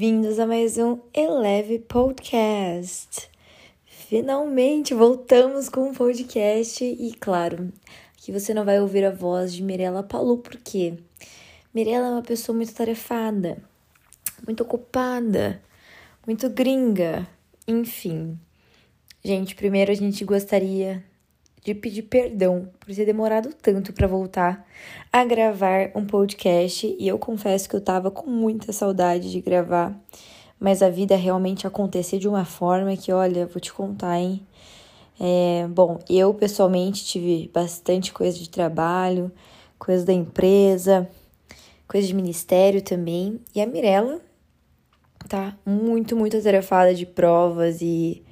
bem-vindos a mais um Eleve Podcast. Finalmente voltamos com um podcast e, claro, que você não vai ouvir a voz de Mirella Palu, porque Mirella é uma pessoa muito tarefada, muito ocupada, muito gringa, enfim. Gente, primeiro a gente gostaria de pedir perdão por ter demorado tanto para voltar a gravar um podcast. E eu confesso que eu tava com muita saudade de gravar, mas a vida realmente aconteceu de uma forma que, olha, vou te contar, hein? É, bom, eu pessoalmente tive bastante coisa de trabalho, coisa da empresa, coisa de ministério também, e a Mirella tá muito, muito atarefada de provas e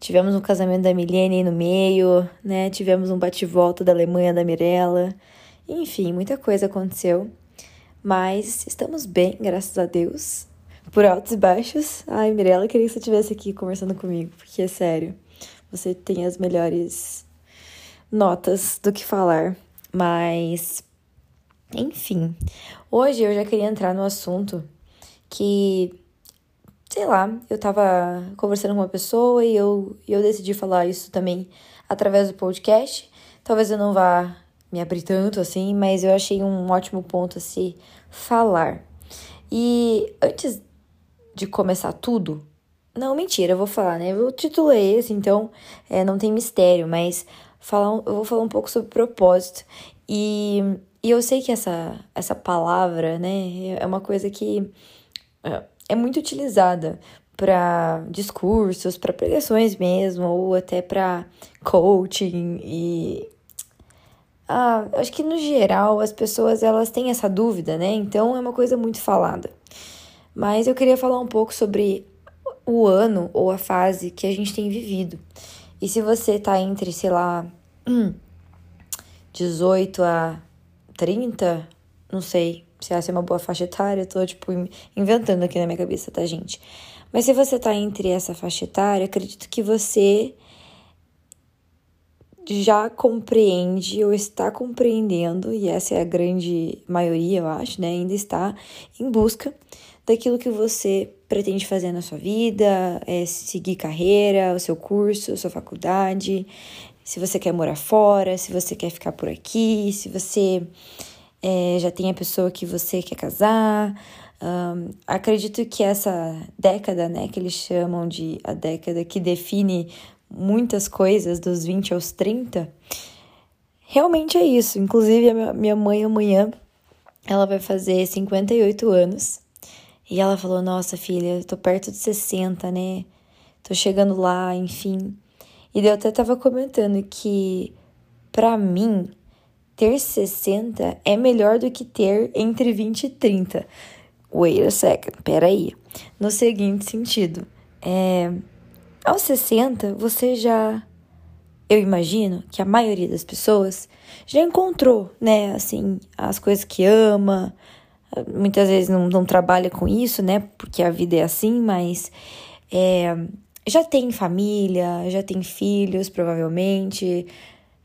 Tivemos um casamento da Milene aí no meio, né? Tivemos um bate-volta da Alemanha da Mirella. Enfim, muita coisa aconteceu. Mas estamos bem, graças a Deus. Por altos e baixos. Ai, Mirella, queria que você estivesse aqui conversando comigo, porque é sério. Você tem as melhores notas do que falar. Mas, enfim. Hoje eu já queria entrar no assunto que sei lá, eu tava conversando com uma pessoa e eu, eu decidi falar isso também através do podcast. Talvez eu não vá me abrir tanto assim, mas eu achei um ótimo ponto a se falar. E antes de começar tudo, não, mentira, eu vou falar, né? O título é esse, então é, não tem mistério, mas falar, eu vou falar um pouco sobre propósito. E, e eu sei que essa, essa palavra, né, é uma coisa que é, muito utilizada para discursos, para pregações mesmo, ou até para coaching e ah, acho que no geral as pessoas elas têm essa dúvida, né? Então é uma coisa muito falada. Mas eu queria falar um pouco sobre o ano ou a fase que a gente tem vivido. E se você tá entre, sei lá, 18 a 30, não sei, se essa é uma boa faixa etária, eu tô, tipo, inventando aqui na minha cabeça, tá, gente? Mas se você tá entre essa faixa etária, acredito que você já compreende ou está compreendendo, e essa é a grande maioria, eu acho, né? Ainda está em busca daquilo que você pretende fazer na sua vida, é seguir carreira, o seu curso, sua faculdade, se você quer morar fora, se você quer ficar por aqui, se você é, já tem a pessoa que você quer casar. Um, acredito que essa década, né, que eles chamam de a década que define muitas coisas dos 20 aos 30, realmente é isso. Inclusive, a minha mãe amanhã, ela vai fazer 58 anos. E ela falou: Nossa, filha, tô perto de 60, né? Tô chegando lá, enfim. E eu até tava comentando que, para mim, ter 60 é melhor do que ter entre 20 e 30. Wait a second, peraí. No seguinte sentido, é, aos 60 você já. Eu imagino que a maioria das pessoas já encontrou, né, assim, as coisas que ama. Muitas vezes não, não trabalha com isso, né, porque a vida é assim, mas é, já tem família, já tem filhos, provavelmente,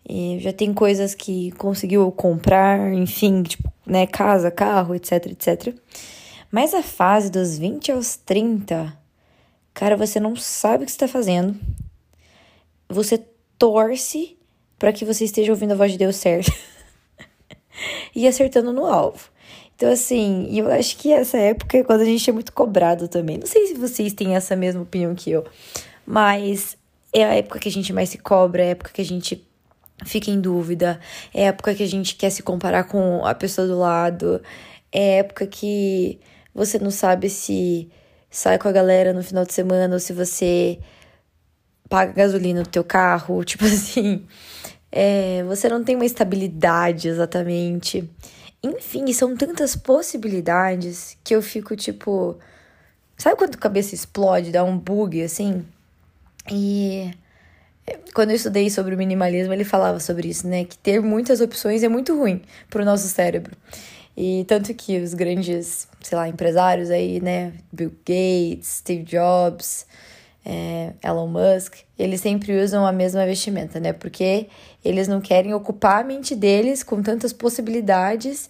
e já tem coisas que conseguiu comprar, enfim, tipo, né, casa, carro, etc, etc. Mas a fase dos 20 aos 30, cara, você não sabe o que está fazendo. Você torce para que você esteja ouvindo a voz de Deus certo e acertando no alvo. Então, assim, eu acho que essa época é quando a gente é muito cobrado também. Não sei se vocês têm essa mesma opinião que eu, mas é a época que a gente mais se cobra, é a época que a gente fica em dúvida, é época que a gente quer se comparar com a pessoa do lado, é época que você não sabe se sai com a galera no final de semana ou se você paga gasolina no teu carro, tipo assim, é, você não tem uma estabilidade exatamente. Enfim, são tantas possibilidades que eu fico tipo. Sabe quando a cabeça explode, dá um bug assim? E quando eu estudei sobre o minimalismo, ele falava sobre isso, né? Que ter muitas opções é muito ruim para o nosso cérebro. E tanto que os grandes, sei lá, empresários aí, né? Bill Gates, Steve Jobs, é, Elon Musk, eles sempre usam a mesma vestimenta, né? Porque eles não querem ocupar a mente deles com tantas possibilidades.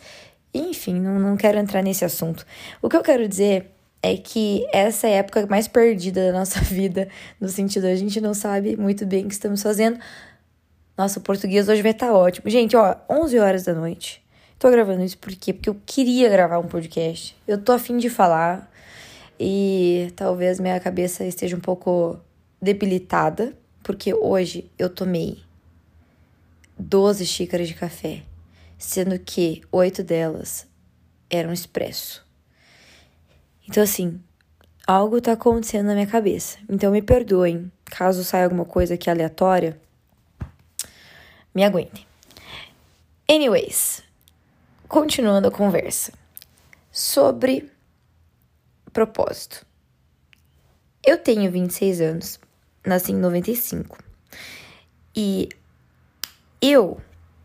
Enfim, não, não quero entrar nesse assunto. O que eu quero dizer é que essa é a época mais perdida da nossa vida, no sentido a gente não sabe muito bem o que estamos fazendo. Nossa, o português hoje vai estar tá ótimo. Gente, ó, 11 horas da noite. Tô gravando isso por quê? Porque eu queria gravar um podcast. Eu tô afim de falar e talvez minha cabeça esteja um pouco debilitada, porque hoje eu tomei 12 xícaras de café, sendo que oito delas eram expresso. Então, assim, algo tá acontecendo na minha cabeça. Então, me perdoem caso saia alguma coisa aqui aleatória. Me aguentem. Anyways, continuando a conversa sobre propósito. Eu tenho 26 anos, nasci em 95. E eu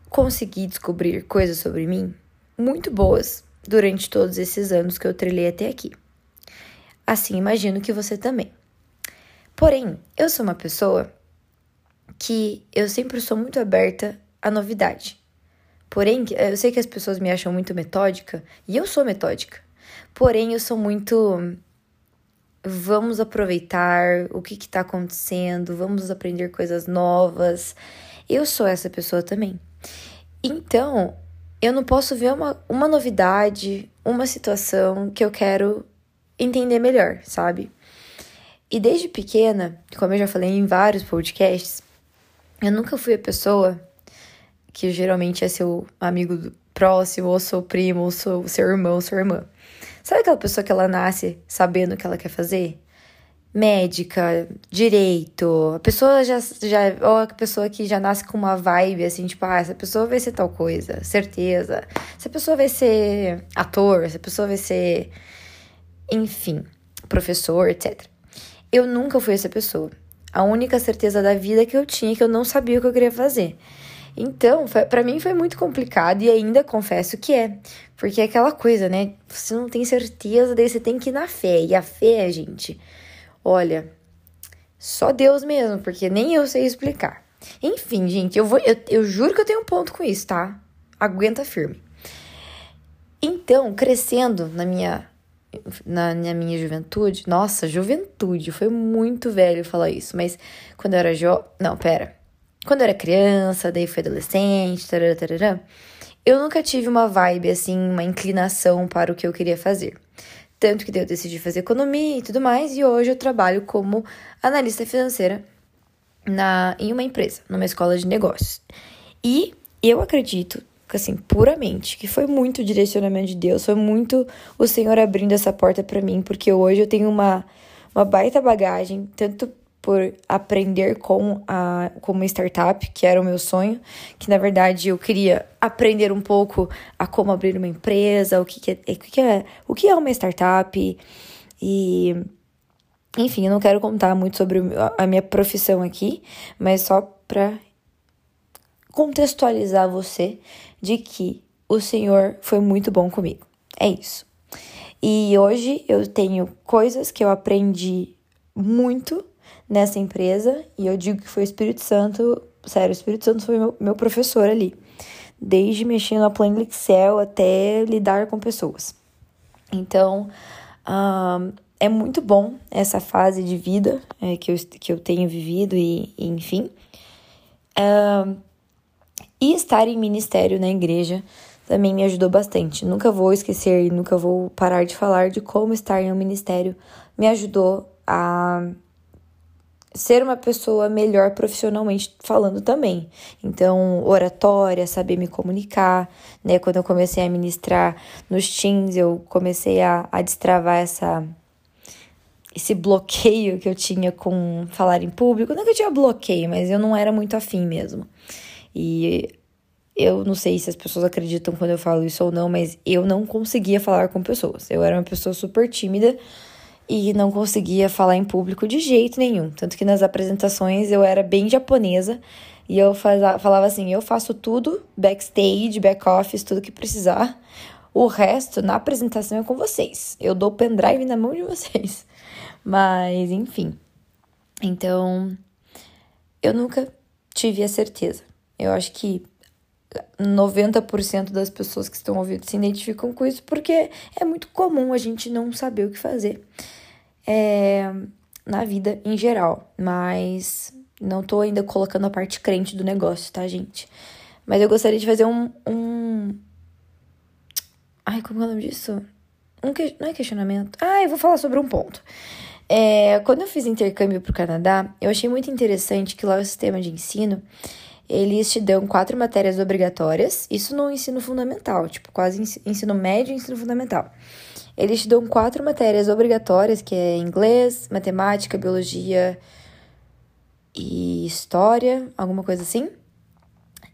consegui descobrir coisas sobre mim muito boas durante todos esses anos que eu trilhei até aqui. Assim, imagino que você também. Porém, eu sou uma pessoa que eu sempre sou muito aberta à novidade. Porém, eu sei que as pessoas me acham muito metódica, e eu sou metódica. Porém, eu sou muito. Vamos aproveitar o que está acontecendo, vamos aprender coisas novas. Eu sou essa pessoa também. Então, eu não posso ver uma, uma novidade, uma situação que eu quero entender melhor, sabe? E desde pequena, como eu já falei em vários podcasts, eu nunca fui a pessoa que geralmente é seu amigo próximo, ou seu primo, ou seu, seu irmão, ou sua irmã. Sabe aquela pessoa que ela nasce sabendo o que ela quer fazer? Médica, direito, a pessoa já, já. Ou a pessoa que já nasce com uma vibe assim, tipo, ah, essa pessoa vai ser tal coisa, certeza. Essa pessoa vai ser ator, essa pessoa vai ser. Enfim, professor, etc. Eu nunca fui essa pessoa. A única certeza da vida que eu tinha é que eu não sabia o que eu queria fazer. Então, para mim foi muito complicado e ainda confesso que é. Porque é aquela coisa, né? Você não tem certeza, daí você tem que ir na fé. E a fé, gente, olha, só Deus mesmo, porque nem eu sei explicar. Enfim, gente, eu, vou, eu, eu juro que eu tenho um ponto com isso, tá? Aguenta firme. Então, crescendo na minha na, na, minha juventude, nossa, juventude, foi muito velho falar isso, mas quando eu era jo... Não, pera. Quando eu era criança, daí fui adolescente, tarará, tarará, eu nunca tive uma vibe assim, uma inclinação para o que eu queria fazer. Tanto que daí eu decidi fazer economia e tudo mais, e hoje eu trabalho como analista financeira na, em uma empresa, numa escola de negócios. E eu acredito, assim, puramente, que foi muito direcionamento de Deus, foi muito o Senhor abrindo essa porta para mim, porque hoje eu tenho uma, uma baita bagagem, tanto por aprender com a como uma startup, que era o meu sonho, que na verdade eu queria aprender um pouco a como abrir uma empresa, o que, que, é, o que, é, o que é uma startup e enfim, eu não quero contar muito sobre a minha profissão aqui, mas só para contextualizar você de que o Senhor foi muito bom comigo. É isso. E hoje eu tenho coisas que eu aprendi muito nessa empresa e eu digo que foi o Espírito Santo, sério, o Espírito Santo foi meu, meu professor ali, desde mexer na planilha Excel até lidar com pessoas. Então, é muito bom essa fase de vida é, que, eu, que eu tenho vivido e, e enfim. E estar em ministério na igreja também me ajudou bastante. Nunca vou esquecer e nunca vou parar de falar de como estar em um ministério me ajudou a ser uma pessoa melhor profissionalmente falando também. Então, oratória, saber me comunicar, né? Quando eu comecei a ministrar nos teams, eu comecei a, a destravar essa esse bloqueio que eu tinha com falar em público. Não que eu tinha bloqueio, mas eu não era muito afim mesmo. E eu não sei se as pessoas acreditam quando eu falo isso ou não, mas eu não conseguia falar com pessoas. Eu era uma pessoa super tímida e não conseguia falar em público de jeito nenhum. Tanto que nas apresentações eu era bem japonesa e eu falava assim: eu faço tudo, backstage, back office, tudo que precisar. O resto, na apresentação, é com vocês. Eu dou o pendrive na mão de vocês. Mas, enfim. Então, eu nunca tive a certeza. Eu acho que 90% das pessoas que estão ouvindo se identificam com isso, porque é muito comum a gente não saber o que fazer é, na vida em geral. Mas não tô ainda colocando a parte crente do negócio, tá, gente? Mas eu gostaria de fazer um. um... Ai, como é o nome disso? Um que... Não é questionamento. Ah, eu vou falar sobre um ponto. É, quando eu fiz intercâmbio para o Canadá, eu achei muito interessante que lá o sistema de ensino eles te dão quatro matérias obrigatórias, isso no ensino fundamental, tipo, quase ensino médio e ensino fundamental. Eles te dão quatro matérias obrigatórias, que é inglês, matemática, biologia e história, alguma coisa assim.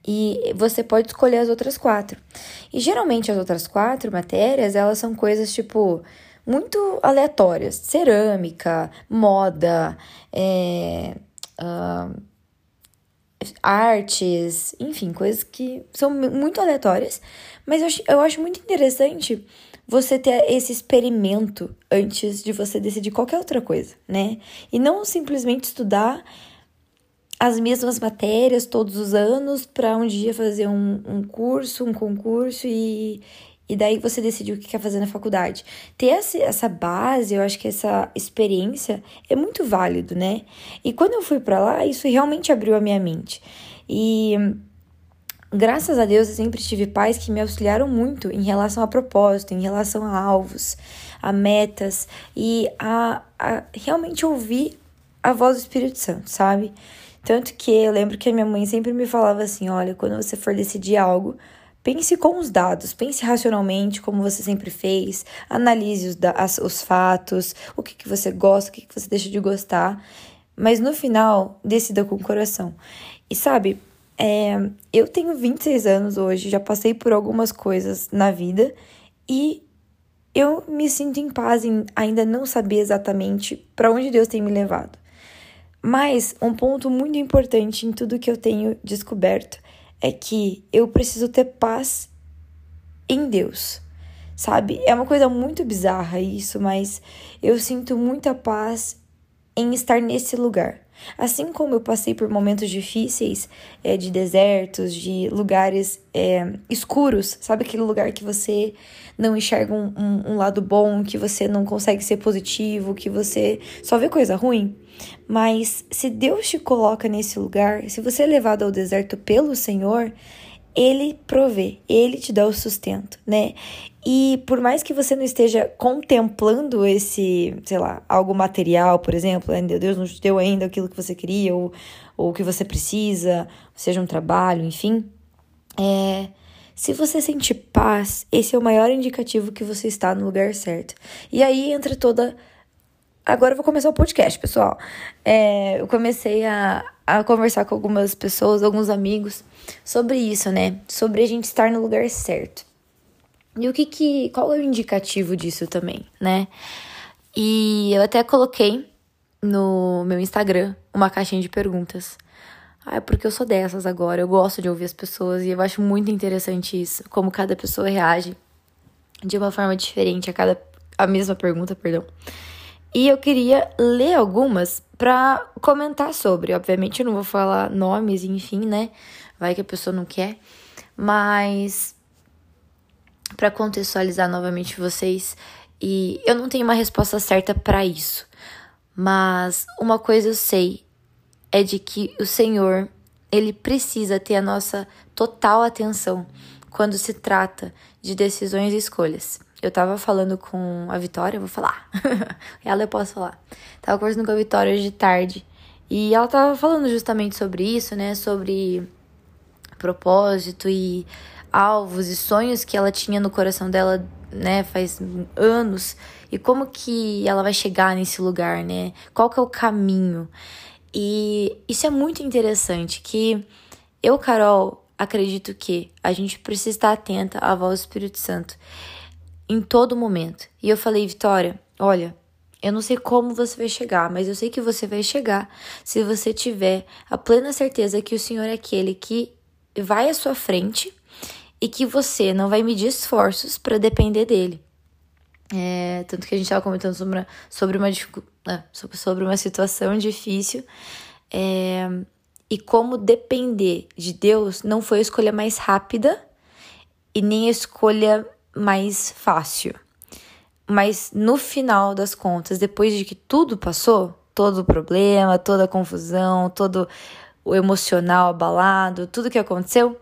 E você pode escolher as outras quatro. E geralmente as outras quatro matérias, elas são coisas tipo muito aleatórias: cerâmica, moda, é, uh, artes, enfim, coisas que são muito aleatórias, mas eu, eu acho muito interessante você ter esse experimento antes de você decidir qualquer outra coisa, né? E não simplesmente estudar as mesmas matérias todos os anos para um dia fazer um, um curso, um concurso e, e daí você decidiu o que quer fazer na faculdade. Ter essa base, eu acho que essa experiência é muito válido, né? E quando eu fui para lá, isso realmente abriu a minha mente. E graças a Deus eu sempre tive pais que me auxiliaram muito em relação a propósito, em relação a alvos, a metas e a, a realmente ouvir a voz do Espírito Santo, sabe? Tanto que eu lembro que a minha mãe sempre me falava assim: olha, quando você for decidir algo, Pense com os dados, pense racionalmente, como você sempre fez, analise os, as, os fatos, o que, que você gosta, o que, que você deixa de gostar, mas no final, decida com o coração. E sabe, é, eu tenho 26 anos hoje, já passei por algumas coisas na vida e eu me sinto em paz em ainda não saber exatamente para onde Deus tem me levado. Mas um ponto muito importante em tudo que eu tenho descoberto é que eu preciso ter paz em Deus. Sabe? É uma coisa muito bizarra isso, mas eu sinto muita paz em estar nesse lugar. Assim como eu passei por momentos difíceis, é, de desertos, de lugares é, escuros, sabe aquele lugar que você não enxerga um, um, um lado bom, que você não consegue ser positivo, que você só vê coisa ruim? Mas se Deus te coloca nesse lugar, se você é levado ao deserto pelo Senhor, ele provê, ele te dá o sustento, né? E por mais que você não esteja contemplando esse, sei lá, algo material, por exemplo, ainda Deus não te deu ainda aquilo que você queria ou, ou o que você precisa, seja um trabalho, enfim, é, se você sentir paz, esse é o maior indicativo que você está no lugar certo. E aí entra toda Agora eu vou começar o podcast, pessoal. É, eu comecei a, a conversar com algumas pessoas, alguns amigos, sobre isso, né? Sobre a gente estar no lugar certo. E o que que. Qual é o indicativo disso também, né? E eu até coloquei no meu Instagram uma caixinha de perguntas. Ah, é porque eu sou dessas agora. Eu gosto de ouvir as pessoas e eu acho muito interessante isso. Como cada pessoa reage de uma forma diferente a cada. a mesma pergunta, perdão. E eu queria ler algumas para comentar sobre. Obviamente eu não vou falar nomes, enfim, né? Vai que a pessoa não quer. Mas para contextualizar novamente vocês, e eu não tenho uma resposta certa para isso. Mas uma coisa eu sei é de que o Senhor, ele precisa ter a nossa total atenção quando se trata de decisões e escolhas. Eu tava falando com a Vitória, vou falar. ela eu posso falar. Tava conversando com a Vitória hoje de tarde. E ela tava falando justamente sobre isso, né? Sobre propósito e alvos e sonhos que ela tinha no coração dela, né, faz anos. E como que ela vai chegar nesse lugar, né? Qual que é o caminho? E isso é muito interessante que eu, Carol, acredito que a gente precisa estar atenta à voz do Espírito Santo em todo momento. E eu falei, Vitória, olha, eu não sei como você vai chegar, mas eu sei que você vai chegar se você tiver a plena certeza que o Senhor é aquele que vai à sua frente e que você não vai medir esforços para depender dele. É, tanto que a gente estava comentando sobre uma, sobre uma, é, sobre uma situação difícil. É, e como depender de Deus não foi a escolha mais rápida e nem a escolha mais fácil. Mas no final das contas, depois de que tudo passou, todo o problema, toda a confusão, todo o emocional abalado, tudo que aconteceu,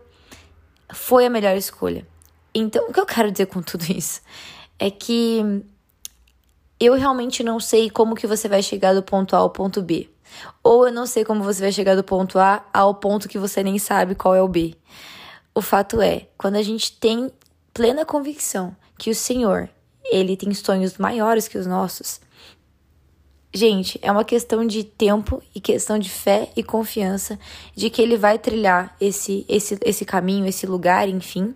foi a melhor escolha. Então, o que eu quero dizer com tudo isso é que eu realmente não sei como que você vai chegar do ponto A ao ponto B. Ou eu não sei como você vai chegar do ponto A ao ponto que você nem sabe qual é o B. O fato é, quando a gente tem plena convicção que o Senhor, ele tem sonhos maiores que os nossos, Gente, é uma questão de tempo e questão de fé e confiança de que ele vai trilhar esse, esse, esse caminho, esse lugar, enfim.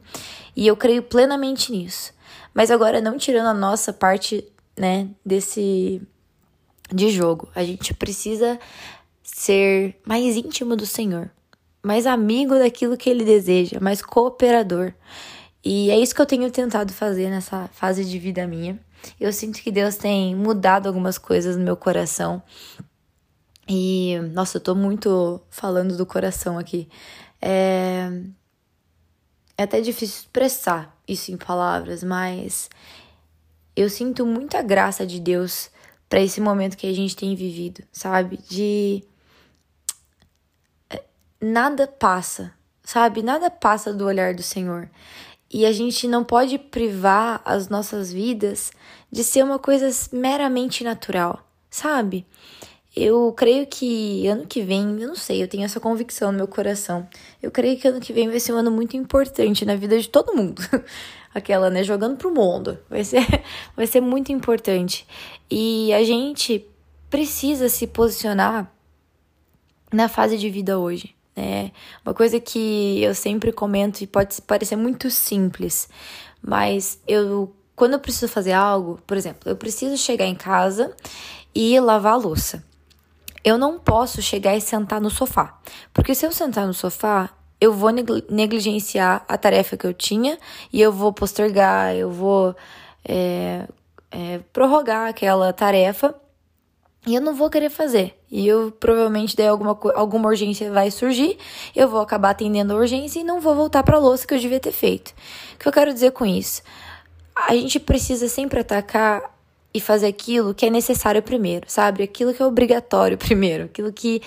E eu creio plenamente nisso. Mas agora, não tirando a nossa parte, né, desse. de jogo. A gente precisa ser mais íntimo do Senhor, mais amigo daquilo que ele deseja, mais cooperador. E é isso que eu tenho tentado fazer nessa fase de vida minha. Eu sinto que Deus tem mudado algumas coisas no meu coração. E, nossa, eu tô muito falando do coração aqui. É, é até difícil expressar isso em palavras, mas eu sinto muita graça de Deus para esse momento que a gente tem vivido, sabe? De é, nada passa, sabe? Nada passa do olhar do Senhor. E a gente não pode privar as nossas vidas de ser uma coisa meramente natural, sabe? Eu creio que ano que vem, eu não sei, eu tenho essa convicção no meu coração. Eu creio que ano que vem vai ser um ano muito importante na vida de todo mundo. Aquela, né, jogando pro mundo. Vai ser, vai ser muito importante. E a gente precisa se posicionar na fase de vida hoje. É uma coisa que eu sempre comento e pode parecer muito simples, mas eu quando eu preciso fazer algo, por exemplo, eu preciso chegar em casa e lavar a louça. Eu não posso chegar e sentar no sofá, porque se eu sentar no sofá, eu vou negligenciar a tarefa que eu tinha e eu vou postergar, eu vou é, é, prorrogar aquela tarefa e eu não vou querer fazer. E eu provavelmente daí alguma, alguma urgência vai surgir, eu vou acabar atendendo a urgência e não vou voltar para a louça que eu devia ter feito. O que eu quero dizer com isso? A gente precisa sempre atacar e fazer aquilo que é necessário primeiro, sabe? Aquilo que é obrigatório primeiro, aquilo que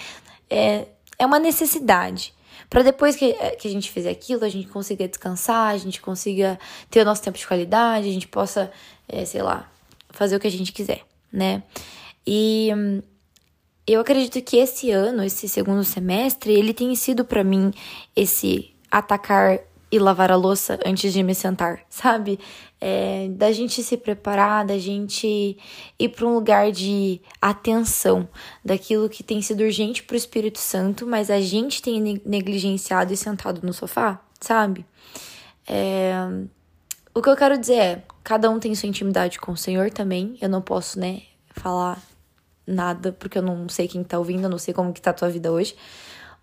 é, é uma necessidade. Para depois que, que a gente fizer aquilo, a gente consiga descansar, a gente consiga ter o nosso tempo de qualidade, a gente possa, é, sei lá, fazer o que a gente quiser, né? E hum, eu acredito que esse ano, esse segundo semestre, ele tem sido para mim esse atacar e lavar a louça antes de me sentar, sabe? É, da gente se preparar, da gente ir para um lugar de atenção daquilo que tem sido urgente para o Espírito Santo, mas a gente tem negligenciado e sentado no sofá, sabe? É, o que eu quero dizer é, cada um tem sua intimidade com o Senhor também. Eu não posso, né, falar nada, porque eu não sei quem tá ouvindo, eu não sei como que tá a tua vida hoje,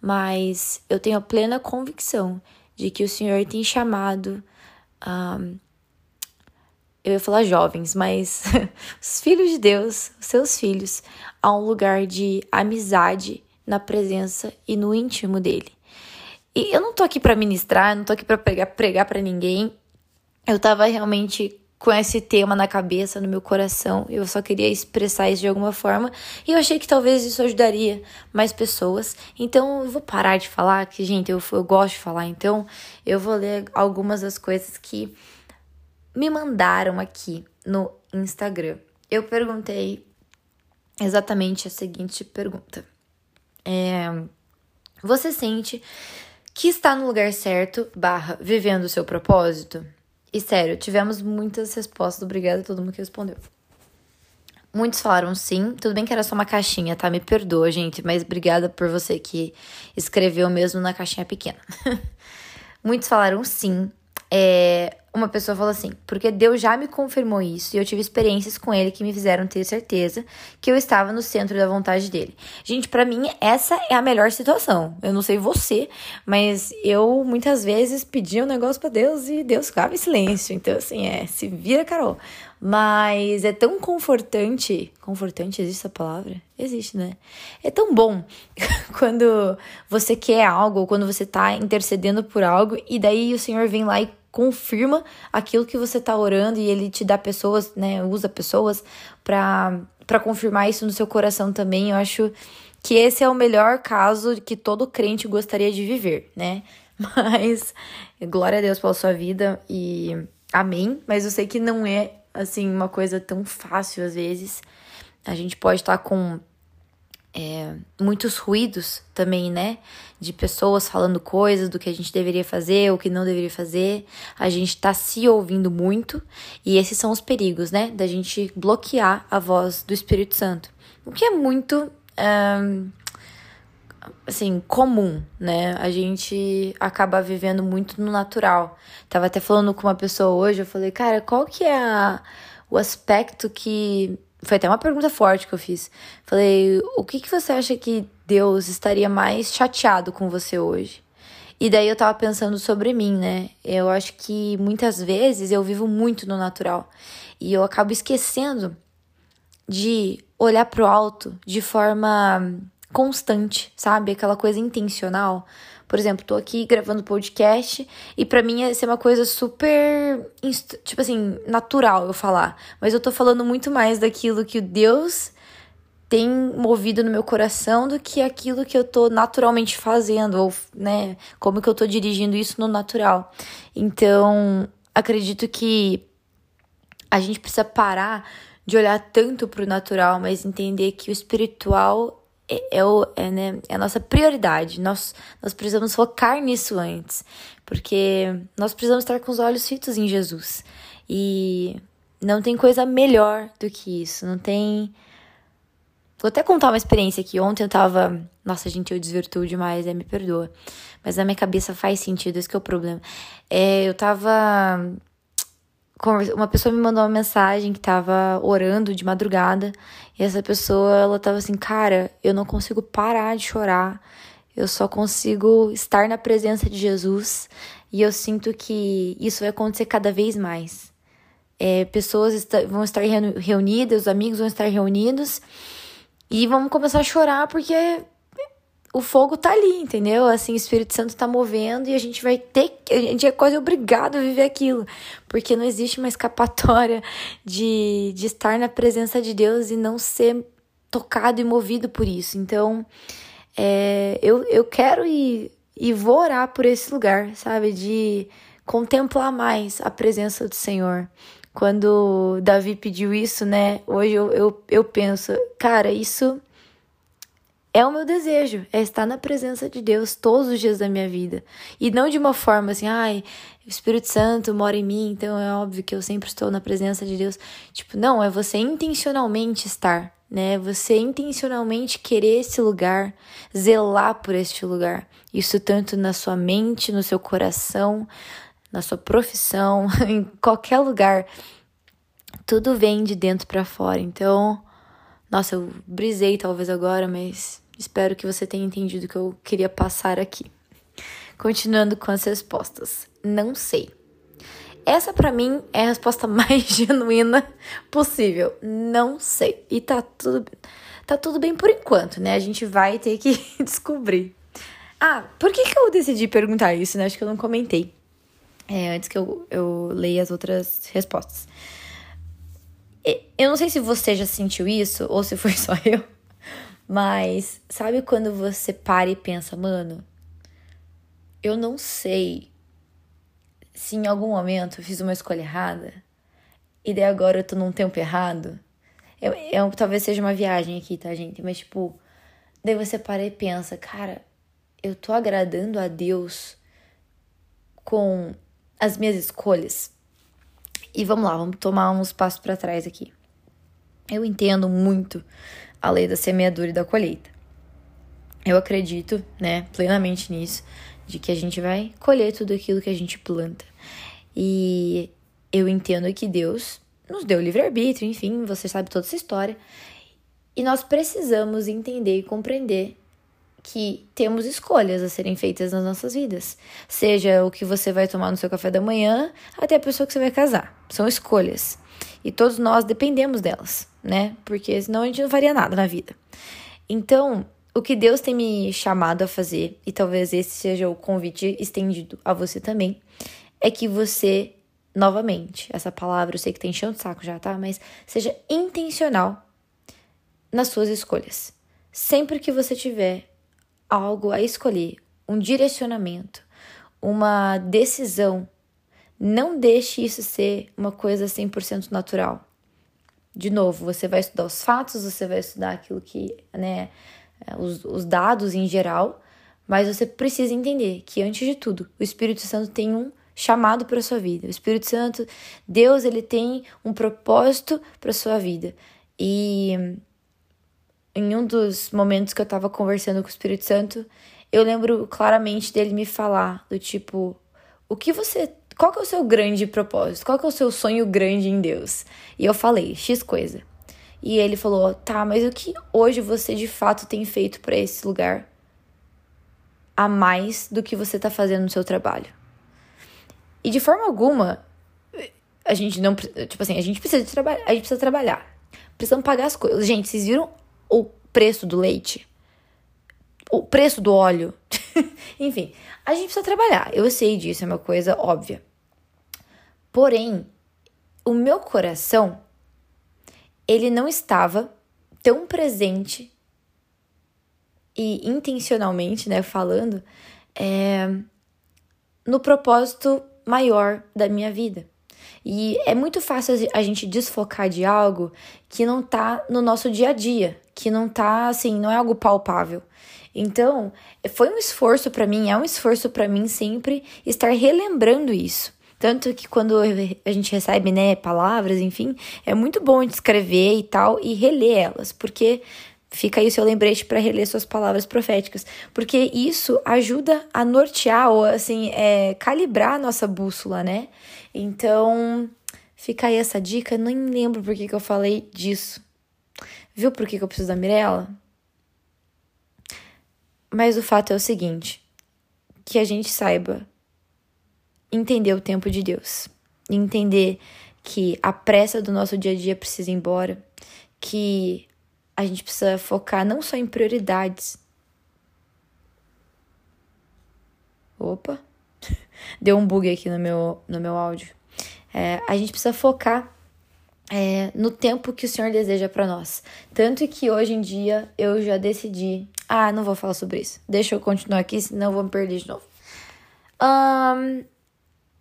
mas eu tenho a plena convicção de que o Senhor tem chamado, um, eu ia falar jovens, mas os filhos de Deus, os seus filhos, a um lugar de amizade na presença e no íntimo dele. E eu não tô aqui para ministrar, eu não tô aqui para pregar, pregar para ninguém. Eu tava realmente com esse tema na cabeça, no meu coração. Eu só queria expressar isso de alguma forma. E eu achei que talvez isso ajudaria mais pessoas. Então eu vou parar de falar, que, gente, eu, eu gosto de falar. Então eu vou ler algumas das coisas que me mandaram aqui no Instagram. Eu perguntei exatamente a seguinte pergunta: é, Você sente que está no lugar certo, barra, vivendo o seu propósito? E sério, tivemos muitas respostas. Obrigada a todo mundo que respondeu. Muitos falaram sim. Tudo bem que era só uma caixinha, tá? Me perdoa, gente. Mas obrigada por você que escreveu mesmo na caixinha pequena. Muitos falaram sim. É, uma pessoa falou assim: porque Deus já me confirmou isso e eu tive experiências com ele que me fizeram ter certeza que eu estava no centro da vontade dele. Gente, para mim, essa é a melhor situação. Eu não sei você, mas eu muitas vezes pedia um negócio para Deus e Deus ficava em silêncio. Então, assim, é, se vira, Carol. Mas é tão confortante. Confortante, existe essa palavra? Existe, né? É tão bom quando você quer algo, ou quando você tá intercedendo por algo, e daí o Senhor vem lá e confirma aquilo que você tá orando e ele te dá pessoas, né? Usa pessoas para para confirmar isso no seu coração também. Eu acho que esse é o melhor caso que todo crente gostaria de viver, né? Mas glória a Deus pela sua vida e amém. Mas eu sei que não é assim, uma coisa tão fácil às vezes. A gente pode estar com é, muitos ruídos também, né? De pessoas falando coisas do que a gente deveria fazer, o que não deveria fazer. A gente tá se ouvindo muito. E esses são os perigos, né? Da gente bloquear a voz do Espírito Santo. O que é muito. Um, assim, comum, né? A gente acaba vivendo muito no natural. Tava até falando com uma pessoa hoje, eu falei, cara, qual que é a, o aspecto que. Foi até uma pergunta forte que eu fiz. Falei, o que, que você acha que Deus estaria mais chateado com você hoje? E daí eu tava pensando sobre mim, né? Eu acho que muitas vezes eu vivo muito no natural. E eu acabo esquecendo de olhar pro alto de forma constante, sabe? Aquela coisa intencional. Por exemplo, tô aqui gravando podcast e para mim ia ser uma coisa super, tipo assim, natural eu falar. Mas eu tô falando muito mais daquilo que o Deus tem movido no meu coração do que aquilo que eu tô naturalmente fazendo, ou, né, como que eu tô dirigindo isso no natural. Então, acredito que a gente precisa parar de olhar tanto pro natural, mas entender que o espiritual é, é, o, é, né, é a nossa prioridade. Nós, nós precisamos focar nisso antes, porque nós precisamos estar com os olhos fitos em Jesus. E não tem coisa melhor do que isso. Não tem. Vou até contar uma experiência aqui. Ontem eu tava. Nossa, gente, eu desvirtuo demais, né? Me perdoa. Mas na minha cabeça faz sentido, esse é o problema. É, eu tava uma pessoa me mandou uma mensagem que tava orando de madrugada e essa pessoa ela tava assim, cara, eu não consigo parar de chorar. Eu só consigo estar na presença de Jesus e eu sinto que isso vai acontecer cada vez mais. É, pessoas vão estar reunidas, os amigos vão estar reunidos e vamos começar a chorar porque o fogo tá ali, entendeu? Assim, o Espírito Santo tá movendo e a gente vai ter, a gente é quase obrigado a viver aquilo, porque não existe uma escapatória de, de estar na presença de Deus e não ser tocado e movido por isso. Então, é, eu, eu quero ir e vou orar por esse lugar, sabe? De contemplar mais a presença do Senhor. Quando Davi pediu isso, né? Hoje eu, eu, eu penso, cara, isso é o meu desejo, é estar na presença de Deus todos os dias da minha vida. E não de uma forma assim, ai, o Espírito Santo mora em mim, então é óbvio que eu sempre estou na presença de Deus. Tipo, não, é você intencionalmente estar, né? Você intencionalmente querer esse lugar, zelar por este lugar. Isso tanto na sua mente, no seu coração, na sua profissão, em qualquer lugar. Tudo vem de dentro para fora. Então, nossa, eu brisei talvez agora, mas espero que você tenha entendido o que eu queria passar aqui. Continuando com as respostas. Não sei. Essa para mim é a resposta mais genuína possível. Não sei. E tá tudo tá tudo bem por enquanto, né? A gente vai ter que descobrir. Ah, por que, que eu decidi perguntar isso, né? Acho que eu não comentei. É, antes que eu, eu leia as outras respostas. Eu não sei se você já sentiu isso ou se foi só eu, mas sabe quando você para e pensa, mano, eu não sei se em algum momento eu fiz uma escolha errada e daí agora eu tô num tempo errado? Eu, eu, talvez seja uma viagem aqui, tá, gente? Mas, tipo, daí você para e pensa, cara, eu tô agradando a Deus com as minhas escolhas. E vamos lá, vamos tomar uns passos para trás aqui. Eu entendo muito a lei da semeadura e da colheita. Eu acredito, né, plenamente nisso, de que a gente vai colher tudo aquilo que a gente planta. E eu entendo que Deus nos deu livre-arbítrio, enfim, você sabe toda essa história. E nós precisamos entender e compreender que temos escolhas a serem feitas nas nossas vidas. Seja o que você vai tomar no seu café da manhã, até a pessoa que você vai casar. São escolhas. E todos nós dependemos delas, né? Porque senão a gente não faria nada na vida. Então, o que Deus tem me chamado a fazer, e talvez esse seja o convite estendido a você também, é que você, novamente, essa palavra eu sei que tem chão de saco já, tá? Mas seja intencional nas suas escolhas. Sempre que você tiver algo a escolher, um direcionamento, uma decisão, não deixe isso ser uma coisa 100% natural. De novo, você vai estudar os fatos, você vai estudar aquilo que, né, os, os dados em geral, mas você precisa entender que, antes de tudo, o Espírito Santo tem um chamado para sua vida. O Espírito Santo, Deus, ele tem um propósito para sua vida. E em um dos momentos que eu tava conversando com o Espírito Santo, eu lembro claramente dele me falar do tipo, o que você, qual que é o seu grande propósito? Qual que é o seu sonho grande em Deus? E eu falei, X coisa. E ele falou: "Tá, mas o que hoje você de fato tem feito para esse lugar a mais do que você tá fazendo no seu trabalho?" E de forma alguma, a gente não, tipo assim, a gente precisa de trabalhar, a gente precisa trabalhar. Precisamos pagar as coisas. Gente, vocês viram o preço do leite, o preço do óleo. Enfim, a gente precisa trabalhar. Eu sei disso, é uma coisa óbvia. Porém, o meu coração, ele não estava tão presente e intencionalmente, né, falando, é, no propósito maior da minha vida. E é muito fácil a gente desfocar de algo que não tá no nosso dia a dia, que não tá assim, não é algo palpável. Então, foi um esforço para mim, é um esforço para mim sempre estar relembrando isso. Tanto que quando a gente recebe, né, palavras, enfim, é muito bom escrever e tal e reler elas, porque fica aí o seu lembrete para reler suas palavras proféticas, porque isso ajuda a nortear ou assim, é, calibrar a nossa bússola, né? Então, fica aí essa dica. Nem lembro por que, que eu falei disso. Viu por que, que eu preciso da Mirella? Mas o fato é o seguinte: que a gente saiba entender o tempo de Deus. Entender que a pressa do nosso dia a dia precisa ir embora. Que a gente precisa focar não só em prioridades. Opa! Deu um bug aqui no meu, no meu áudio. É, a gente precisa focar é, no tempo que o Senhor deseja para nós. Tanto que hoje em dia eu já decidi. Ah, não vou falar sobre isso. Deixa eu continuar aqui, senão eu vou me perder de novo. Um,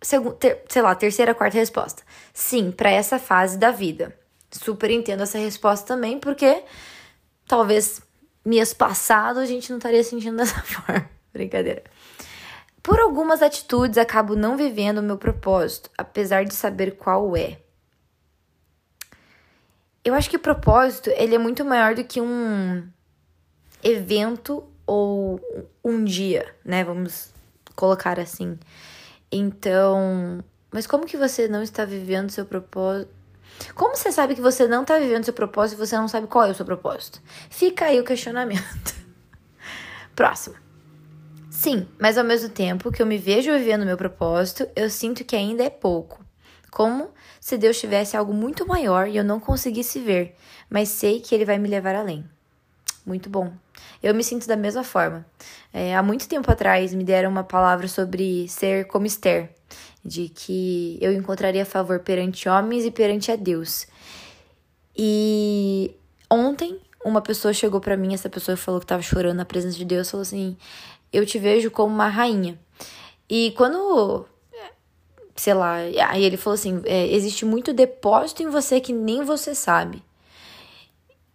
sei lá, terceira, quarta resposta. Sim, para essa fase da vida. Super entendo essa resposta também, porque talvez mês passado a gente não estaria sentindo dessa forma. Brincadeira. Por algumas atitudes, acabo não vivendo o meu propósito, apesar de saber qual é. Eu acho que o propósito ele é muito maior do que um evento ou um dia, né? Vamos colocar assim. Então, mas como que você não está vivendo seu propósito? Como você sabe que você não está vivendo seu propósito e você não sabe qual é o seu propósito? Fica aí o questionamento. Próximo. Sim, mas ao mesmo tempo que eu me vejo vivendo meu propósito, eu sinto que ainda é pouco. Como se Deus tivesse algo muito maior e eu não conseguisse ver, mas sei que Ele vai me levar além. Muito bom. Eu me sinto da mesma forma. É, há muito tempo atrás me deram uma palavra sobre ser como Esther, de que eu encontraria favor perante homens e perante a Deus. E ontem uma pessoa chegou para mim, essa pessoa falou que estava chorando na presença de Deus, falou assim: eu te vejo como uma rainha. E quando, sei lá, aí ele falou assim: é, existe muito depósito em você que nem você sabe.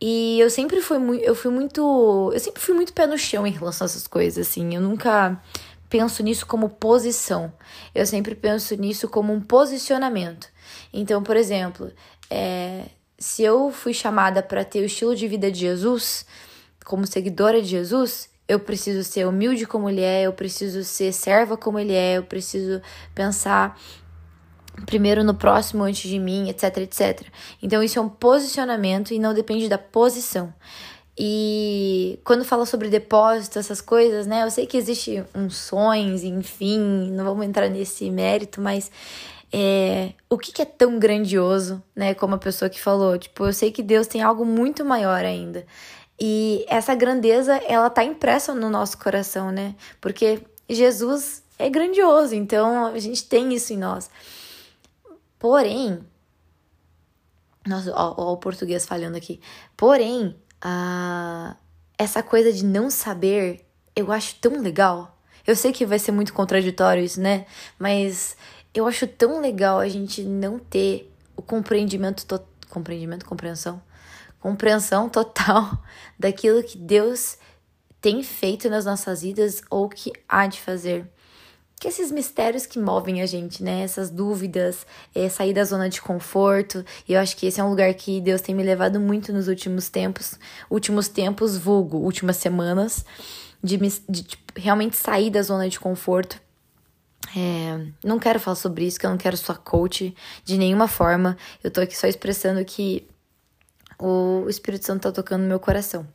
E eu sempre fui muito, eu fui muito, eu sempre fui muito pé no chão em relação a essas coisas, assim. Eu nunca penso nisso como posição. Eu sempre penso nisso como um posicionamento. Então, por exemplo, é, se eu fui chamada para ter o estilo de vida de Jesus, como seguidora de Jesus, eu preciso ser humilde como ele é, eu preciso ser serva como ele é, eu preciso pensar primeiro no próximo antes de mim, etc, etc. Então isso é um posicionamento e não depende da posição. E quando fala sobre depósito, essas coisas, né? Eu sei que existe uns sonhos, enfim, não vamos entrar nesse mérito, mas é, o que, que, é tão grandioso, né? Como a pessoa que falou, tipo, eu sei que Deus tem algo muito maior ainda. E essa grandeza, ela tá impressa no nosso coração, né? Porque Jesus é grandioso, então a gente tem isso em nós. Porém, nossa, ó, ó o português falhando aqui. Porém, a, essa coisa de não saber, eu acho tão legal. Eu sei que vai ser muito contraditório isso, né? Mas eu acho tão legal a gente não ter o compreendimento, to compreendimento, compreensão, compreensão total daquilo que Deus tem feito nas nossas vidas ou que há de fazer que esses mistérios que movem a gente, né? Essas dúvidas, é, sair da zona de conforto. E eu acho que esse é um lugar que Deus tem me levado muito nos últimos tempos. Últimos tempos, vulgo, últimas semanas. De, de, de tipo, realmente sair da zona de conforto. É, não quero falar sobre isso, que eu não quero sua coach de nenhuma forma. Eu tô aqui só expressando que o Espírito Santo tá tocando no meu coração.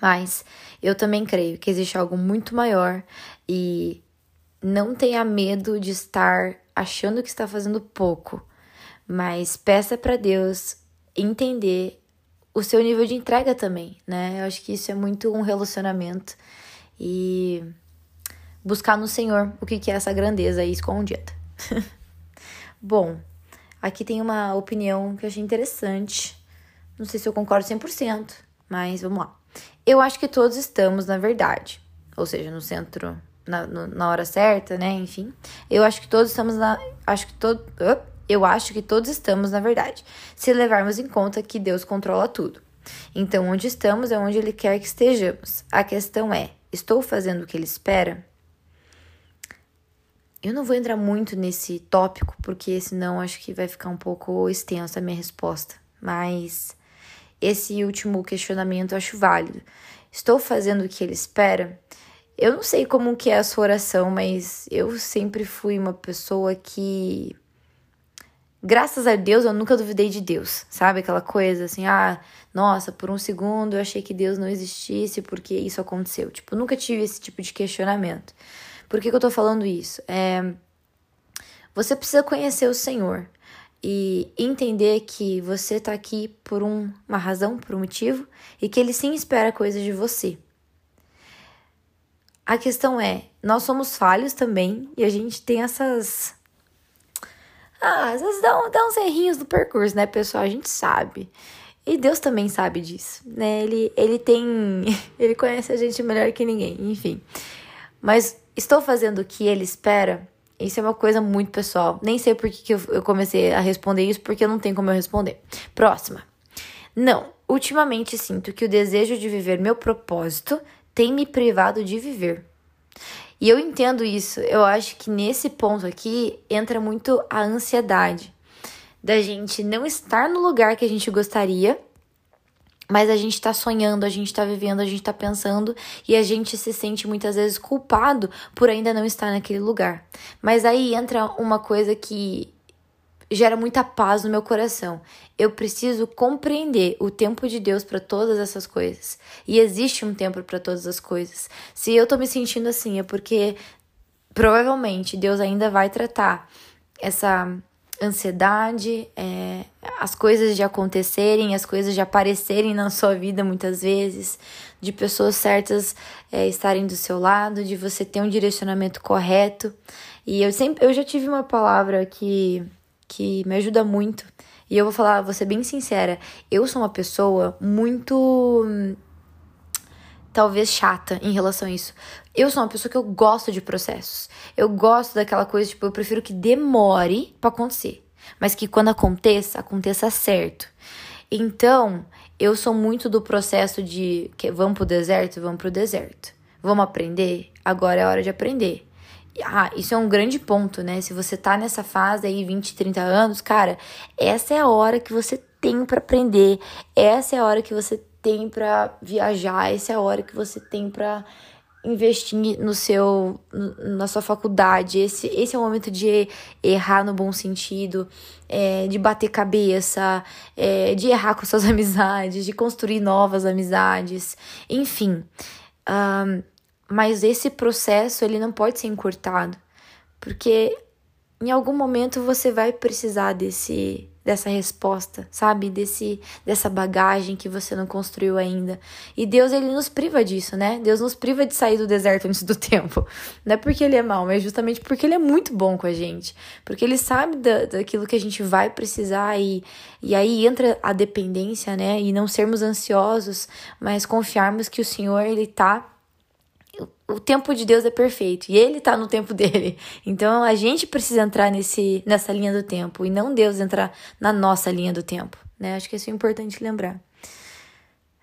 Mas eu também creio que existe algo muito maior e não tenha medo de estar achando que está fazendo pouco, mas peça para Deus entender o seu nível de entrega também, né? Eu acho que isso é muito um relacionamento e buscar no Senhor o que é essa grandeza aí escondida. Bom, aqui tem uma opinião que eu achei interessante. Não sei se eu concordo 100%, mas vamos lá. Eu acho que todos estamos na verdade, ou seja, no centro na, na hora certa, né? Enfim. Eu acho que todos estamos na. Acho que todo. Eu acho que todos estamos, na verdade, se levarmos em conta que Deus controla tudo. Então, onde estamos é onde Ele quer que estejamos. A questão é: estou fazendo o que Ele espera? Eu não vou entrar muito nesse tópico, porque senão acho que vai ficar um pouco extensa a minha resposta. Mas esse último questionamento eu acho válido. Estou fazendo o que Ele espera? Eu não sei como que é a sua oração, mas eu sempre fui uma pessoa que graças a Deus eu nunca duvidei de Deus, sabe? Aquela coisa assim, ah, nossa, por um segundo eu achei que Deus não existisse porque isso aconteceu. Tipo, nunca tive esse tipo de questionamento. Por que, que eu tô falando isso? É, você precisa conhecer o Senhor e entender que você tá aqui por um, uma razão, por um motivo, e que Ele sim espera coisas de você. A questão é, nós somos falhos também e a gente tem essas. Ah, vezes dá, dá uns errinhos no percurso, né, pessoal? A gente sabe. E Deus também sabe disso, né? Ele, ele tem. Ele conhece a gente melhor que ninguém, enfim. Mas estou fazendo o que ele espera? Isso é uma coisa muito pessoal. Nem sei por que, que eu, eu comecei a responder isso, porque não tem como eu responder. Próxima. Não, ultimamente sinto que o desejo de viver meu propósito tem me privado de viver. E eu entendo isso. Eu acho que nesse ponto aqui entra muito a ansiedade da gente não estar no lugar que a gente gostaria, mas a gente tá sonhando, a gente tá vivendo, a gente tá pensando e a gente se sente muitas vezes culpado por ainda não estar naquele lugar. Mas aí entra uma coisa que gera muita paz no meu coração. Eu preciso compreender o tempo de Deus para todas essas coisas. E existe um tempo para todas as coisas. Se eu tô me sentindo assim, é porque provavelmente Deus ainda vai tratar essa ansiedade, é, as coisas de acontecerem, as coisas de aparecerem na sua vida muitas vezes, de pessoas certas é, estarem do seu lado, de você ter um direcionamento correto. E eu sempre, eu já tive uma palavra que que me ajuda muito. E eu vou falar, vou ser bem sincera, eu sou uma pessoa muito talvez chata em relação a isso. Eu sou uma pessoa que eu gosto de processos. Eu gosto daquela coisa, tipo, eu prefiro que demore para acontecer, mas que quando aconteça, aconteça certo. Então, eu sou muito do processo de que vamos pro deserto, vamos pro deserto. Vamos aprender? Agora é hora de aprender. Ah, isso é um grande ponto, né? Se você tá nessa fase aí, 20, 30 anos, cara, essa é a hora que você tem para aprender, essa é a hora que você tem para viajar, essa é a hora que você tem para investir no seu na sua faculdade. Esse, esse é o momento de errar no bom sentido, é, de bater cabeça, é, de errar com suas amizades, de construir novas amizades, enfim. Um, mas esse processo ele não pode ser encurtado, porque em algum momento você vai precisar desse dessa resposta, sabe? Desse dessa bagagem que você não construiu ainda. E Deus ele nos priva disso, né? Deus nos priva de sair do deserto antes do tempo. Não é porque ele é mau, mas justamente porque ele é muito bom com a gente. Porque ele sabe da, daquilo que a gente vai precisar e, e aí entra a dependência, né? E não sermos ansiosos, mas confiarmos que o Senhor ele tá o tempo de Deus é perfeito e ele tá no tempo dele. Então a gente precisa entrar nesse, nessa linha do tempo e não Deus entrar na nossa linha do tempo, né? Acho que isso é importante lembrar.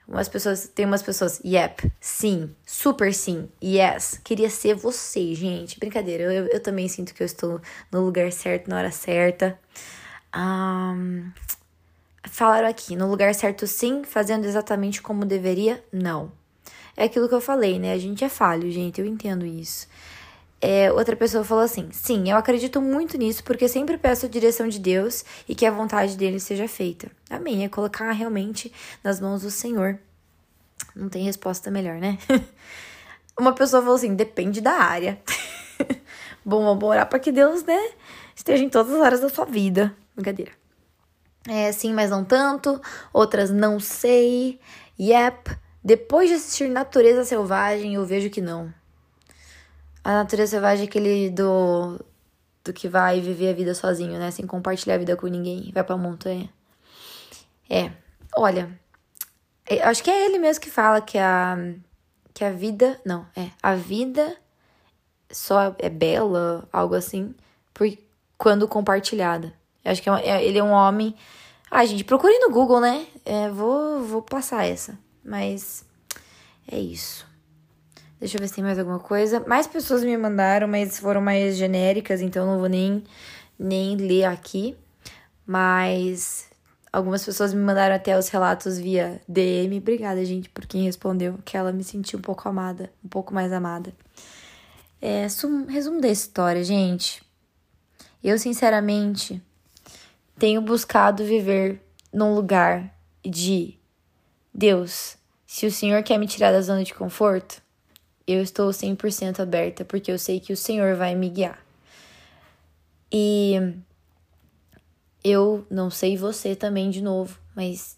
Umas pessoas, tem umas pessoas, yep, sim, super sim, yes, queria ser você, gente. Brincadeira, eu, eu também sinto que eu estou no lugar certo, na hora certa. Um, falaram aqui, no lugar certo sim, fazendo exatamente como deveria, não. É aquilo que eu falei, né? A gente é falho, gente, eu entendo isso. É, outra pessoa falou assim: Sim, eu acredito muito nisso porque sempre peço a direção de Deus e que a vontade dele seja feita. Amém. É colocar realmente nas mãos do Senhor. Não tem resposta melhor, né? Uma pessoa falou assim: Depende da área. Bom, vamos orar para que Deus, né, esteja em todas as áreas da sua vida. Brincadeira. É, sim, mas não tanto. Outras não sei. Yep. Depois de assistir Natureza Selvagem, eu vejo que não. A natureza selvagem é aquele do, do que vai viver a vida sozinho, né? Sem compartilhar a vida com ninguém. Vai pra montanha. É. Olha. É, acho que é ele mesmo que fala que a. Que a vida. Não, é. A vida só é bela, algo assim, por, quando compartilhada. Eu acho que é, é, ele é um homem. Ah, gente, procure no Google, né? É, vou, vou passar essa. Mas é isso. Deixa eu ver se tem mais alguma coisa. Mais pessoas me mandaram, mas foram mais genéricas, então não vou nem, nem ler aqui. Mas algumas pessoas me mandaram até os relatos via DM. Obrigada, gente, por quem respondeu, que ela me sentiu um pouco amada, um pouco mais amada. É, sum, resumo da história, gente. Eu, sinceramente, tenho buscado viver num lugar de Deus, se o Senhor quer me tirar da zona de conforto, eu estou 100% aberta, porque eu sei que o Senhor vai me guiar. E eu não sei você também de novo, mas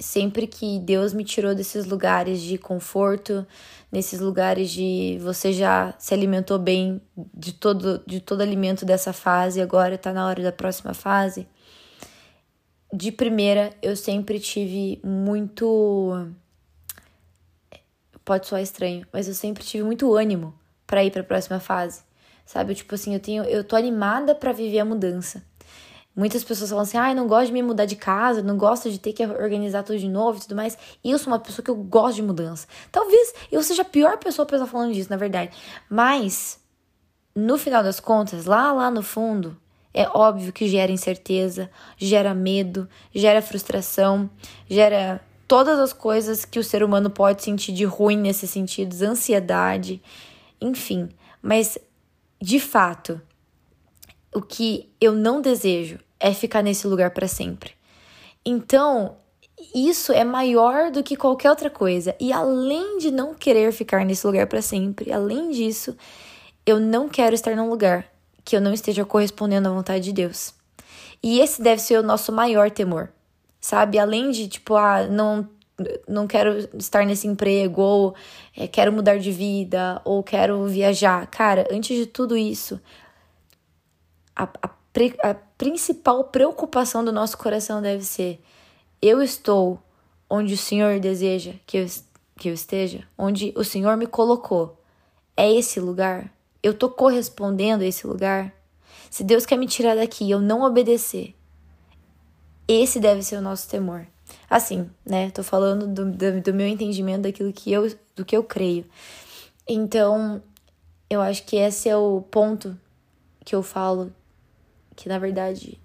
sempre que Deus me tirou desses lugares de conforto, nesses lugares de você já se alimentou bem de todo de todo alimento dessa fase, agora está na hora da próxima fase. De primeira, eu sempre tive muito pode soar estranho, mas eu sempre tive muito ânimo para ir para a próxima fase. Sabe, tipo assim, eu tenho eu tô animada para viver a mudança. Muitas pessoas falam assim: "Ah, eu não gosto de me mudar de casa, não gosto de ter que organizar tudo de novo e tudo mais". E eu sou uma pessoa que eu gosto de mudança. Talvez eu seja a pior pessoa pra estar falando disso, na verdade. Mas no final das contas, lá lá no fundo, é óbvio que gera incerteza, gera medo, gera frustração, gera todas as coisas que o ser humano pode sentir de ruim nesses sentidos, ansiedade, enfim. Mas, de fato, o que eu não desejo é ficar nesse lugar para sempre. Então, isso é maior do que qualquer outra coisa. E além de não querer ficar nesse lugar para sempre, além disso, eu não quero estar num lugar que eu não esteja correspondendo à vontade de Deus. E esse deve ser o nosso maior temor sabe? Além de, tipo, ah, não, não quero estar nesse emprego, ou é, quero mudar de vida, ou quero viajar. Cara, antes de tudo isso, a, a, a principal preocupação do nosso coração deve ser: eu estou onde o Senhor deseja que eu, que eu esteja, onde o Senhor me colocou. É esse lugar? Eu tô correspondendo a esse lugar? Se Deus quer me tirar daqui e eu não obedecer, esse deve ser o nosso temor. Assim, né? Tô falando do, do, do, meu entendimento daquilo que eu, do que eu creio. Então, eu acho que esse é o ponto que eu falo que na verdade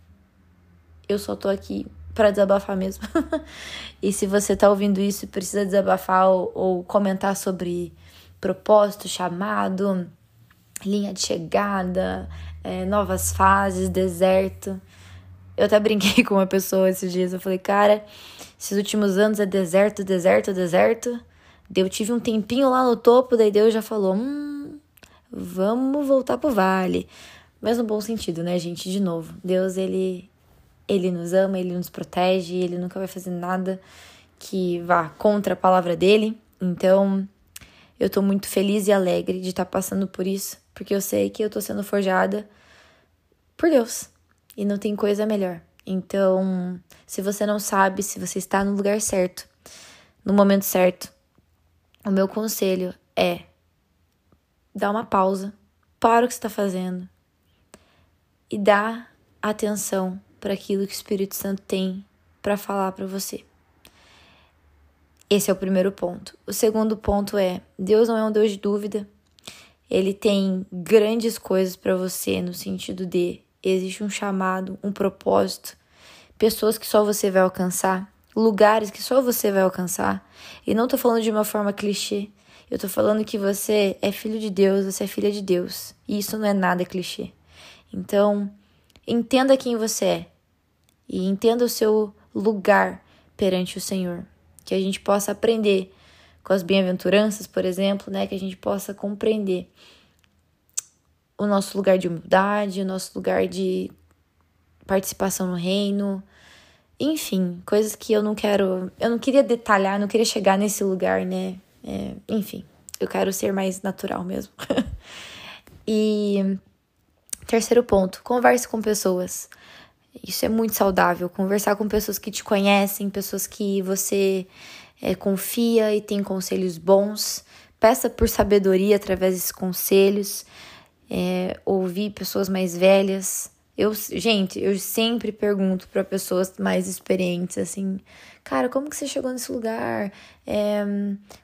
eu só tô aqui para desabafar mesmo. e se você tá ouvindo isso e precisa desabafar ou, ou comentar sobre propósito, chamado, linha de chegada, é, novas fases, deserto. Eu até brinquei com uma pessoa esses dias. Eu falei, cara, esses últimos anos é deserto, deserto, deserto. Eu tive um tempinho lá no topo, daí Deus já falou: hum, vamos voltar pro vale. Mas no bom sentido, né, gente? De novo, Deus, ele, ele nos ama, ele nos protege, ele nunca vai fazer nada que vá contra a palavra dele. Então, eu tô muito feliz e alegre de estar tá passando por isso, porque eu sei que eu tô sendo forjada por Deus e não tem coisa melhor. Então, se você não sabe se você está no lugar certo, no momento certo, o meu conselho é dar uma pausa, para o que está fazendo e dá atenção para aquilo que o Espírito Santo tem para falar para você. Esse é o primeiro ponto. O segundo ponto é: Deus não é um Deus de dúvida. Ele tem grandes coisas para você no sentido de existe um chamado, um propósito, pessoas que só você vai alcançar, lugares que só você vai alcançar. E não tô falando de uma forma clichê. Eu tô falando que você é filho de Deus, você é filha de Deus. E isso não é nada clichê. Então, entenda quem você é e entenda o seu lugar perante o Senhor que a gente possa aprender com as bem-aventuranças, por exemplo, né, que a gente possa compreender o nosso lugar de humildade, o nosso lugar de participação no reino, enfim, coisas que eu não quero, eu não queria detalhar, não queria chegar nesse lugar, né? É, enfim, eu quero ser mais natural mesmo. e terceiro ponto, converse com pessoas. Isso é muito saudável. Conversar com pessoas que te conhecem, pessoas que você é, confia e tem conselhos bons. Peça por sabedoria através desses conselhos. É, ouvir pessoas mais velhas. Eu, gente, eu sempre pergunto para pessoas mais experientes assim, cara, como que você chegou nesse lugar? É,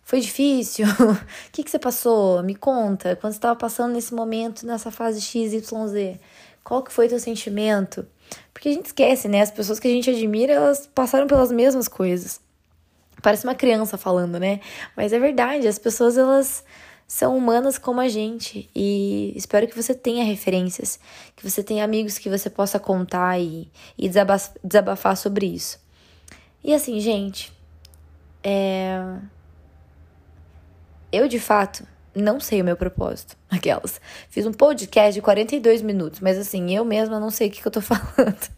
foi difícil? o que, que você passou? Me conta. Quando você estava passando nesse momento, nessa fase X, Y, Z, qual que foi teu sentimento? Porque a gente esquece, né? As pessoas que a gente admira, elas passaram pelas mesmas coisas. Parece uma criança falando, né? Mas é verdade, as pessoas elas são humanas como a gente e espero que você tenha referências, que você tenha amigos que você possa contar e, e desabafar, sobre isso. E assim, gente, é... eu de fato não sei o meu propósito. Aquelas. Fiz um podcast de 42 minutos, mas assim, eu mesma não sei o que, que eu tô falando.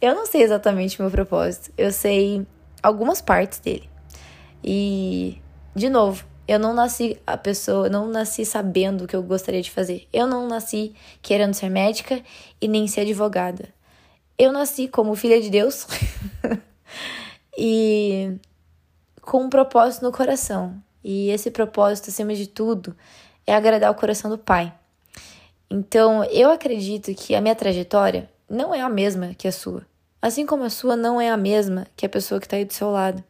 Eu não sei exatamente o meu propósito. Eu sei algumas partes dele. E, de novo, eu não nasci a pessoa, eu não nasci sabendo o que eu gostaria de fazer. Eu não nasci querendo ser médica e nem ser advogada. Eu nasci como filha de Deus e com um propósito no coração. E esse propósito, acima de tudo, é agradar o coração do Pai. Então, eu acredito que a minha trajetória não é a mesma que a sua. Assim como a sua não é a mesma que a pessoa que está aí do seu lado.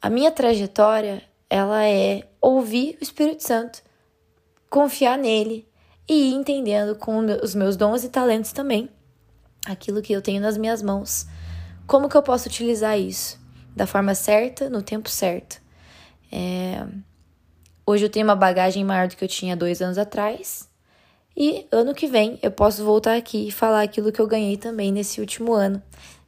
A minha trajetória, ela é ouvir o Espírito Santo, confiar nele e ir entendendo com os meus dons e talentos também, aquilo que eu tenho nas minhas mãos, como que eu posso utilizar isso da forma certa, no tempo certo. É... Hoje eu tenho uma bagagem maior do que eu tinha dois anos atrás. E ano que vem eu posso voltar aqui e falar aquilo que eu ganhei também nesse último ano,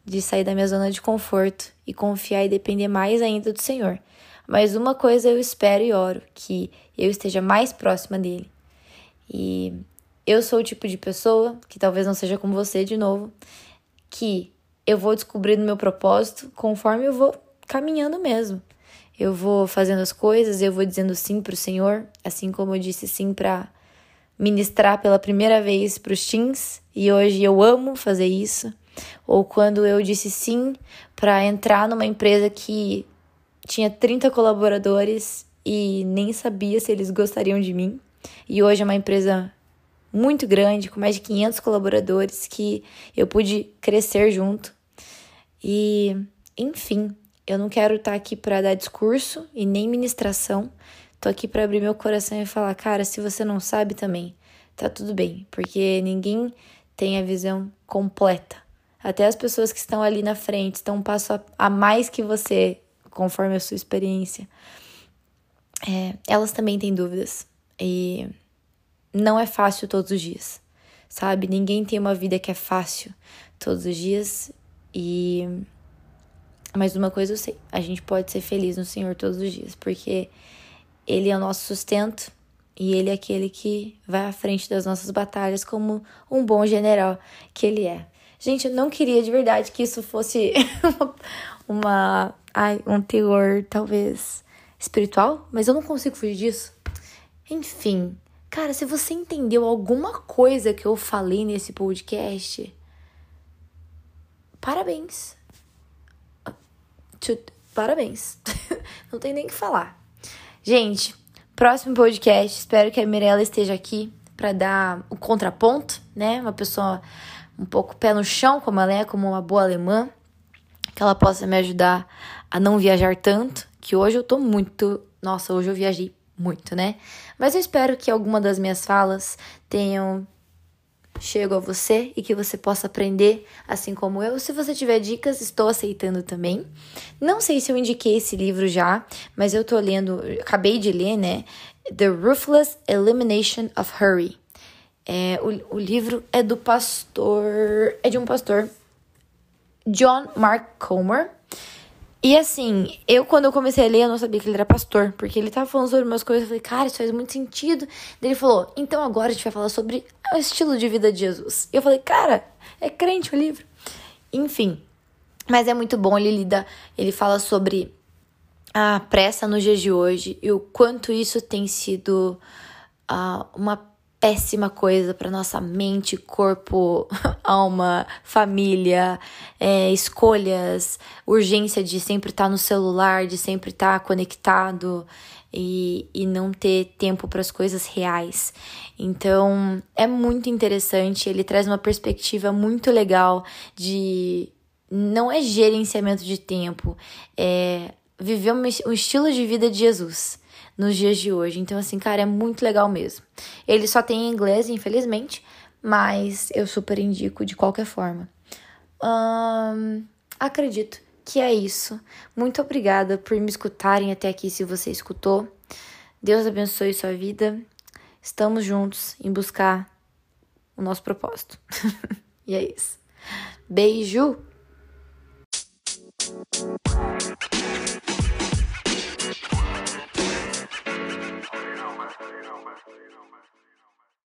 de sair da minha zona de conforto e confiar e depender mais ainda do Senhor. Mas uma coisa eu espero e oro, que eu esteja mais próxima dele. E eu sou o tipo de pessoa, que talvez não seja como você de novo, que eu vou descobrindo meu propósito conforme eu vou caminhando mesmo. Eu vou fazendo as coisas, eu vou dizendo sim para o Senhor, assim como eu disse sim para ministrar pela primeira vez para os teens e hoje eu amo fazer isso. Ou quando eu disse sim para entrar numa empresa que tinha 30 colaboradores e nem sabia se eles gostariam de mim. E hoje é uma empresa muito grande, com mais de 500 colaboradores, que eu pude crescer junto. E, enfim, eu não quero estar tá aqui para dar discurso e nem ministração. Tô aqui para abrir meu coração e falar, cara, se você não sabe também, tá tudo bem, porque ninguém tem a visão completa. Até as pessoas que estão ali na frente estão um passo a mais que você, conforme a sua experiência. é, elas também têm dúvidas. E não é fácil todos os dias, sabe? Ninguém tem uma vida que é fácil todos os dias. E. Mas uma coisa eu sei: a gente pode ser feliz no Senhor todos os dias, porque Ele é o nosso sustento e Ele é aquele que vai à frente das nossas batalhas como um bom general que Ele é. Gente, eu não queria de verdade que isso fosse uma, ai, um teor talvez espiritual, mas eu não consigo fugir disso. Enfim, cara, se você entendeu alguma coisa que eu falei nesse podcast, parabéns. Parabéns. não tem nem o que falar. Gente, próximo podcast, espero que a Mirella esteja aqui para dar o contraponto, né? Uma pessoa um pouco pé no chão, como ela é, como uma boa alemã, que ela possa me ajudar a não viajar tanto, que hoje eu tô muito, nossa, hoje eu viajei muito, né? Mas eu espero que alguma das minhas falas tenham chego a você e que você possa aprender assim como eu. Se você tiver dicas, estou aceitando também. Não sei se eu indiquei esse livro já, mas eu tô lendo, acabei de ler, né? The Ruthless Elimination of Hurry. É, o, o livro é do pastor. É de um pastor, John Mark Comer. E assim, eu quando eu comecei a ler, eu não sabia que ele era pastor, porque ele tava falando sobre umas coisas, eu falei, cara, isso faz muito sentido. Daí ele falou, então agora a gente vai falar sobre o estilo de vida de Jesus. E eu falei, cara, é crente o livro. Enfim, mas é muito bom, ele lida, ele fala sobre a pressa nos dias de hoje e o quanto isso tem sido uh, uma péssima coisa para nossa mente, corpo, alma, família, é, escolhas, urgência de sempre estar tá no celular, de sempre estar tá conectado e, e não ter tempo para as coisas reais. Então é muito interessante, ele traz uma perspectiva muito legal de. Não é gerenciamento de tempo, é viver um estilo de vida de Jesus nos dias de hoje. Então, assim, cara, é muito legal mesmo. Ele só tem inglês, infelizmente, mas eu super indico de qualquer forma. Acredito que é isso. Muito obrigada por me escutarem até aqui se você escutou. Deus abençoe sua vida. Estamos juntos em buscar o nosso propósito. e é isso. Beijo!